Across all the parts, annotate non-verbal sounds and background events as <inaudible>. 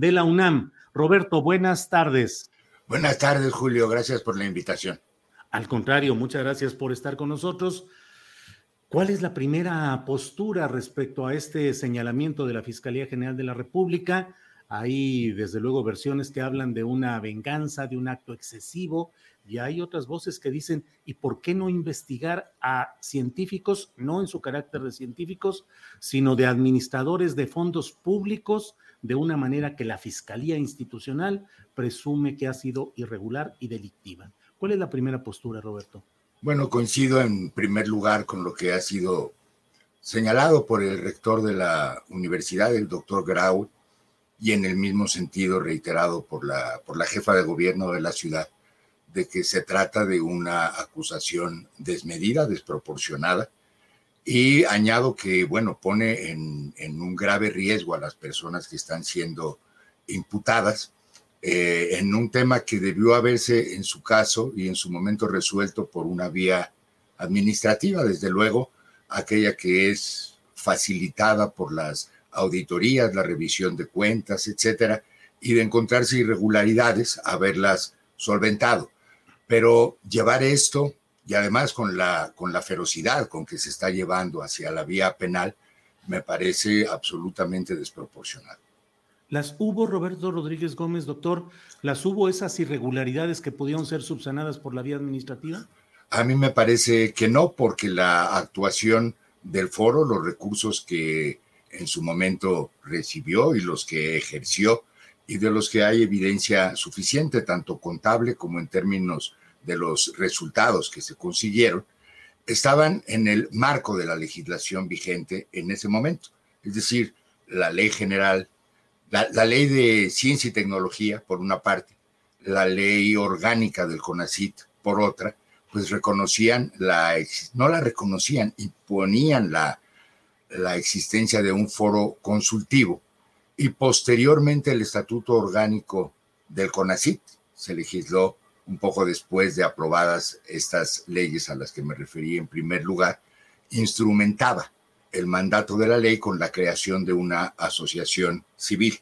De la UNAM. Roberto, buenas tardes. Buenas tardes, Julio. Gracias por la invitación. Al contrario, muchas gracias por estar con nosotros. ¿Cuál es la primera postura respecto a este señalamiento de la Fiscalía General de la República? Hay, desde luego, versiones que hablan de una venganza, de un acto excesivo, y hay otras voces que dicen, ¿y por qué no investigar a científicos, no en su carácter de científicos, sino de administradores de fondos públicos, de una manera que la Fiscalía Institucional presume que ha sido irregular y delictiva? ¿Cuál es la primera postura, Roberto? Bueno, coincido en primer lugar con lo que ha sido señalado por el rector de la universidad, el doctor Grau, y en el mismo sentido reiterado por la, por la jefa de gobierno de la ciudad, de que se trata de una acusación desmedida, desproporcionada, y añado que, bueno, pone en, en un grave riesgo a las personas que están siendo imputadas eh, en un tema que debió haberse en su caso y en su momento resuelto por una vía administrativa, desde luego, aquella que es facilitada por las auditorías, la revisión de cuentas, etcétera, y de encontrarse irregularidades, haberlas solventado. Pero llevar esto, y además con la, con la ferocidad con que se está llevando hacia la vía penal, me parece absolutamente desproporcionado. ¿Las hubo, Roberto Rodríguez Gómez, doctor? ¿Las hubo esas irregularidades que pudieron ser subsanadas por la vía administrativa? A mí me parece que no, porque la actuación del foro, los recursos que en su momento recibió y los que ejerció, y de los que hay evidencia suficiente, tanto contable como en términos de los resultados que se consiguieron, estaban en el marco de la legislación vigente en ese momento. Es decir, la ley general la, ley de ciencia y tecnología, por una parte, la ley orgánica del CONACIT, por otra, pues reconocían la, no la reconocían, imponían la, la existencia de un foro consultivo y posteriormente el estatuto orgánico del CONACIT se legisló un poco después de aprobadas estas leyes a las que me referí en primer lugar, instrumentaba el mandato de la ley con la creación de una asociación civil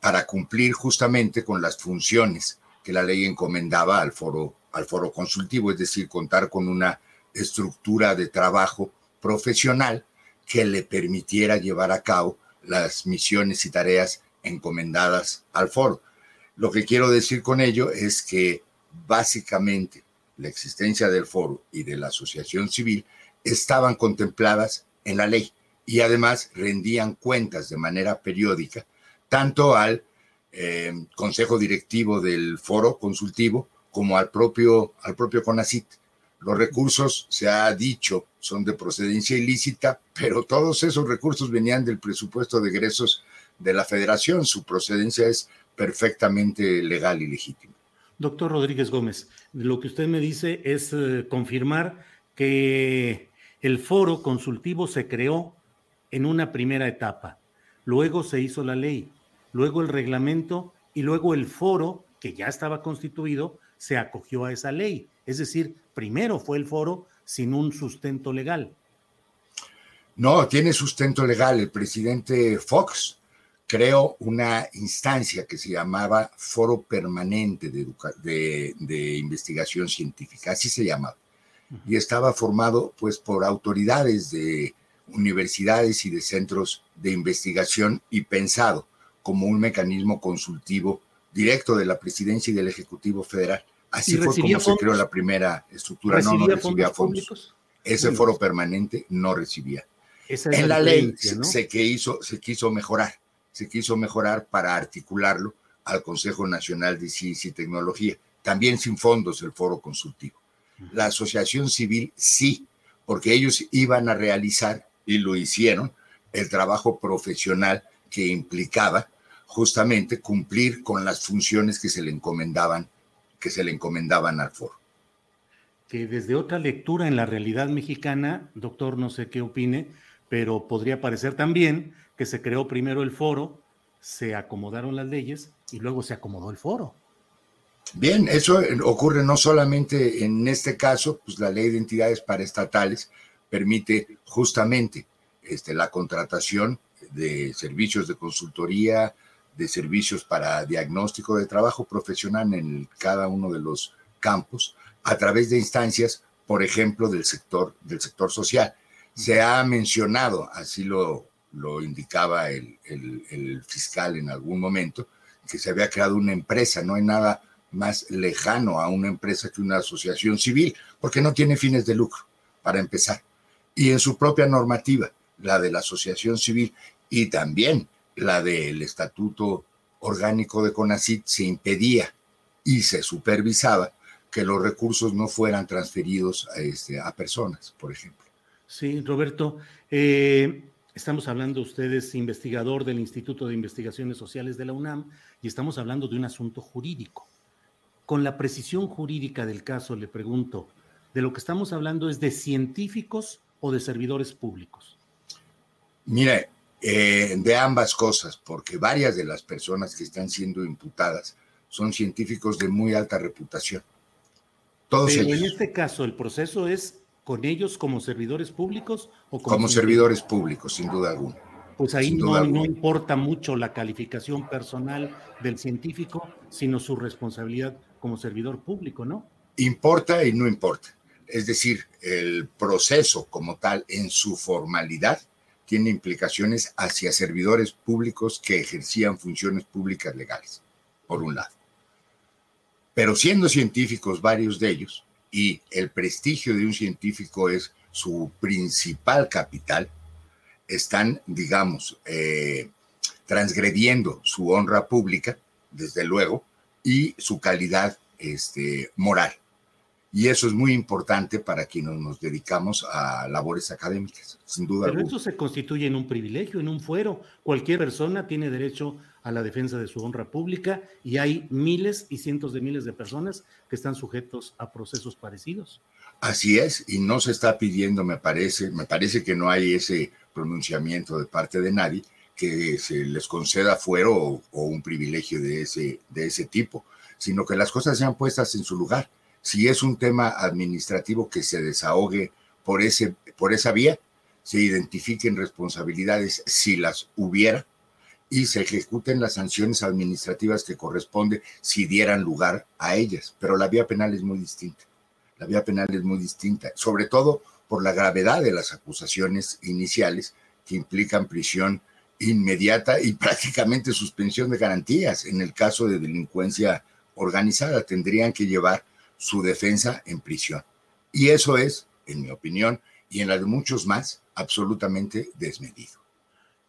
para cumplir justamente con las funciones que la ley encomendaba al foro, al foro consultivo, es decir, contar con una estructura de trabajo profesional que le permitiera llevar a cabo las misiones y tareas encomendadas al foro. Lo que quiero decir con ello es que básicamente la existencia del foro y de la asociación civil estaban contempladas en la ley y además rendían cuentas de manera periódica tanto al eh, consejo directivo del foro consultivo como al propio, al propio CONACIT. Los recursos, se ha dicho, son de procedencia ilícita, pero todos esos recursos venían del presupuesto de egresos de la federación. Su procedencia es perfectamente legal y legítima. Doctor Rodríguez Gómez, lo que usted me dice es eh, confirmar que el foro consultivo se creó en una primera etapa, luego se hizo la ley, luego el reglamento y luego el foro, que ya estaba constituido, se acogió a esa ley. Es decir, primero fue el foro, sin un sustento legal. No, tiene sustento legal. El presidente Fox creó una instancia que se llamaba Foro Permanente de, de, Investigación Científica, así se llamaba. Y estaba formado pues por autoridades de universidades y de centros de investigación y pensado como un mecanismo consultivo directo de la presidencia y del Ejecutivo Federal. Así fue como se creó la primera estructura. No, no recibía fondos. Ese foro permanente no recibía. en la, ley se, que hizo, se quiso mejorar, se quiso mejorar para articularlo al Consejo Nacional de Ciencia y Tecnología, también sin fondos el foro consultivo. La asociación civil sí, porque ellos iban a realizar, y lo hicieron, el trabajo profesional que implicaba justamente cumplir con las funciones que se le encomendaban, que se le encomendaban al foro. Que desde otra lectura en la realidad mexicana, doctor, no sé qué opine, pero podría parecer también que se creó primero el foro, se acomodaron las leyes y luego se acomodó el foro. Bien, eso ocurre no solamente en este caso, pues la ley de entidades paraestatales permite justamente este, la contratación de servicios de consultoría, de servicios para diagnóstico de trabajo profesional en cada uno de los campos a través de instancias, por ejemplo, del sector, del sector social. Se ha mencionado, así lo, lo indicaba el, el, fiscal en algún momento, que se había creado una empresa, no hay nada más lejano a una empresa que una asociación civil, porque no tiene fines de lucro, para empezar. Y en su propia normativa, la de la asociación civil, y también la del estatuto orgánico de CONACIT se impedía y se supervisaba que los recursos no fueran transferidos a, este, a personas, por ejemplo. Sí, Roberto, eh, estamos hablando, ustedes investigador del Instituto de Investigaciones Sociales de la UNAM, y estamos hablando de un asunto jurídico. Con la precisión jurídica del caso, le pregunto, ¿de lo que estamos hablando es de científicos o de servidores públicos? Mire, eh, de ambas cosas, porque varias de las personas que están siendo imputadas son científicos de muy alta reputación. Todos Pero en este caso, ¿el proceso es con ellos como servidores públicos o como, servidores públicos, sin duda alguna? Pues ahí no, no importa mucho la calificación personal del científico, sino su responsabilidad como servidor público, ¿no? Importa y no importa. Es decir, el proceso como tal en su formalidad tiene implicaciones hacia servidores públicos que ejercían funciones públicas legales, por un lado. Pero siendo científicos varios de ellos, y el prestigio de un científico es su principal capital, están, digamos, eh, transgrediendo su honra pública, desde luego, y su calidad este, moral. Y eso es muy importante para quienes nos dedicamos a labores académicas, sin duda. Pero eso se constituye en un privilegio, en un fuero. Cualquier persona tiene derecho a la defensa de su honra pública y hay miles y cientos de miles de personas que están sujetos a procesos parecidos. Así es, y no se está pidiendo, me parece, me parece que no hay ese pronunciamiento de parte de nadie que se les conceda fuero o, o un privilegio de ese, de ese tipo, sino que las cosas sean puestas en su lugar si es un tema administrativo que se desahogue por, ese, por esa vía, se identifiquen responsabilidades si las hubiera y se ejecuten las sanciones administrativas que corresponde si dieran lugar a ellas. Pero la vía penal es muy distinta. La vía penal es muy distinta, sobre todo por la gravedad de las acusaciones iniciales que implican prisión inmediata y <laughs> prácticamente suspensión de garantías. En el caso de delincuencia organizada, tendrían que llevar su defensa en prisión. Y eso es, en mi opinión, y en la de muchos más, absolutamente desmedido.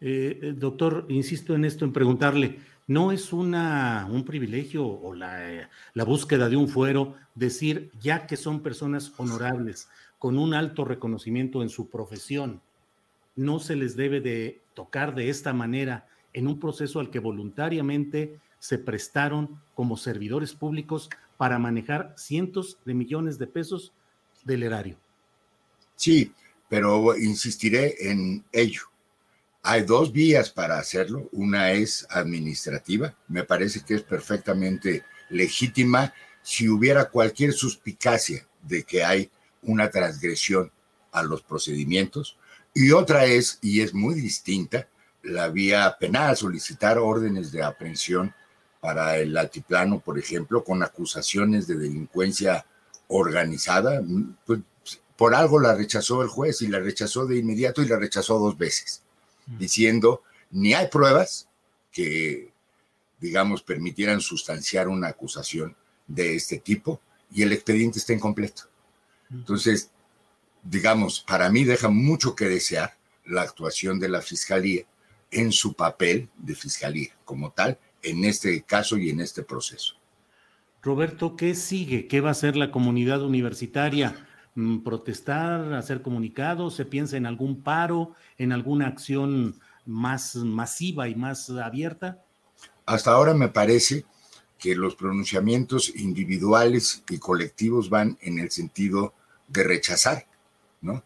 Eh, eh, doctor, insisto en esto, en preguntarle, ¿no es una, un privilegio o la, la búsqueda de un fuero decir, ya que son personas honorables, con un alto reconocimiento en su profesión, no se les debe de tocar de esta manera en un proceso al que voluntariamente se prestaron como servidores públicos para manejar cientos de millones de pesos del erario. Sí, pero insistiré en ello. Hay dos vías para hacerlo. Una es administrativa. Me parece que es perfectamente legítima si hubiera cualquier suspicacia de que hay una transgresión a los procedimientos. Y otra es, y es muy distinta, la vía penal, solicitar órdenes de aprehensión para el altiplano, por ejemplo, con acusaciones de delincuencia organizada. Pues, por algo la rechazó el juez y la rechazó de inmediato y la rechazó dos veces, diciendo, ni hay pruebas que, digamos, permitieran sustanciar una acusación de este tipo y el expediente está incompleto. Entonces, digamos, para mí deja mucho que desear la actuación de la Fiscalía en su papel de Fiscalía como tal, en este caso y en este proceso. Roberto, ¿qué sigue? ¿Qué va a hacer la comunidad universitaria? Mm, ¿Protestar, hacer comunicados? ¿Se piensa en algún paro, en alguna acción más masiva y más abierta? Hasta ahora me parece que los pronunciamientos individuales y colectivos van en el sentido de rechazar, ¿no?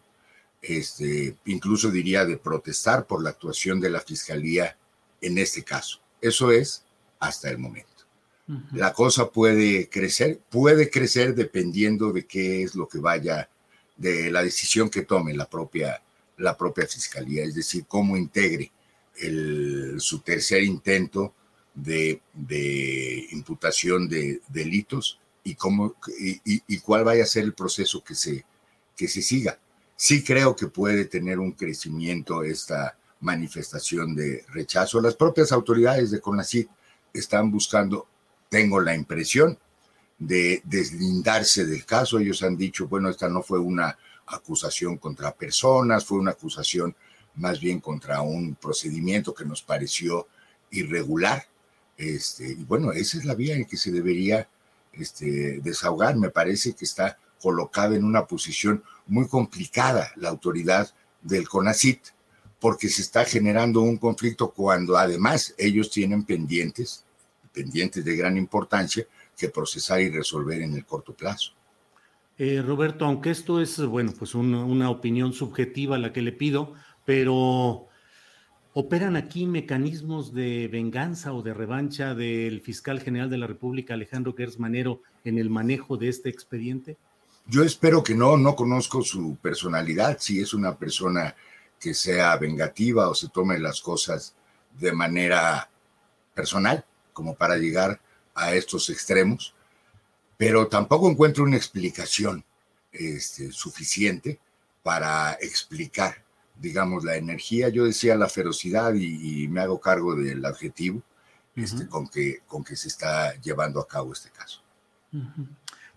Este, incluso diría de protestar por la actuación de la fiscalía en este caso. Eso es hasta el momento. La cosa puede crecer, puede crecer dependiendo de qué es lo que vaya, de la decisión que tome la propia, la propia fiscalía, es decir, cómo integre el, su tercer intento de, de imputación de delitos y, cómo, y, cuál vaya a ser el proceso que se, que se siga. Sí creo que puede tener un crecimiento esta manifestación de rechazo. Las propias autoridades de CONACYT están buscando, tengo la impresión, de deslindarse del caso. Ellos han dicho, bueno, esta no fue una acusación contra personas, fue una acusación más bien contra un procedimiento que nos pareció irregular. Este, y bueno, esa es la vía en que se debería este, desahogar. Me parece que está colocada en una posición muy complicada la autoridad del CONACIT, porque se está generando un conflicto cuando además ellos tienen pendientes, pendientes de gran importancia, que procesar y resolver en el corto plazo. Eh, Roberto, aunque esto es, bueno, pues una opinión subjetiva la que le pido, pero ¿Operan aquí mecanismos de venganza o de revancha del fiscal general de la República, Alejandro Gers Manero, en el manejo de este expediente? Yo espero que no, no conozco su personalidad, si es una persona que sea vengativa o se tome las cosas de manera personal, como para llegar a estos extremos, pero tampoco encuentro una explicación este, suficiente para explicar digamos, la energía, yo decía la ferocidad y, me hago cargo del adjetivo este, con, que, con que se está llevando a cabo este caso.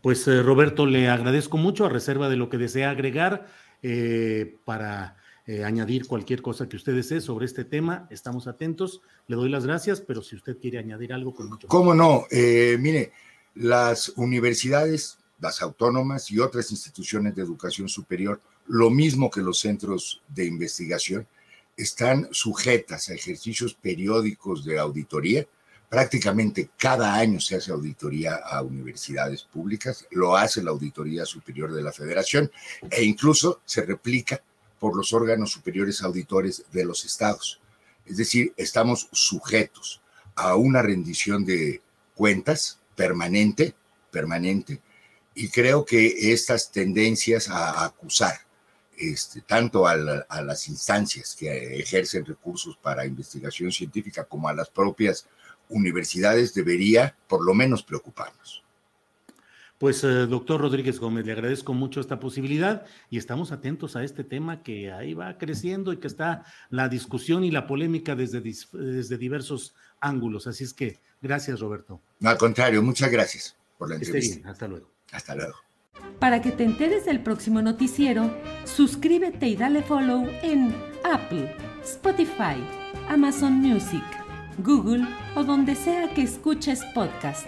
Pues eh, Roberto, le agradezco mucho a reserva de lo que desea agregar eh, para eh, añadir cualquier cosa que usted desee sobre este tema. Estamos atentos. Le doy las gracias, pero si usted quiere añadir algo, con mucho ¿Cómo no? mire, las universidades, las autónomas y otras instituciones de educación superior lo mismo que los centros de investigación, están sujetas a ejercicios periódicos de auditoría. Prácticamente cada año se hace auditoría a universidades públicas, lo hace la Auditoría Superior de la Federación e incluso se replica por los órganos superiores auditores de los estados. Es decir, estamos sujetos a una rendición de cuentas permanente, permanente, y creo que estas tendencias a acusar este, tanto a, las instancias que ejercen recursos para investigación científica como a las propias universidades debería por lo menos preocuparnos. Pues, eh, doctor Rodríguez Gómez, le agradezco mucho esta posibilidad y estamos atentos a este tema que ahí va creciendo y que está la discusión y la polémica desde, desde diversos ángulos. Así es que, gracias, Roberto. No, al contrario, muchas gracias por la entrevista. hasta luego. Hasta luego. Para que te enteres del próximo noticiero, suscríbete y dale follow en Apple, Spotify, Amazon Music, Google o donde sea que escuches podcast.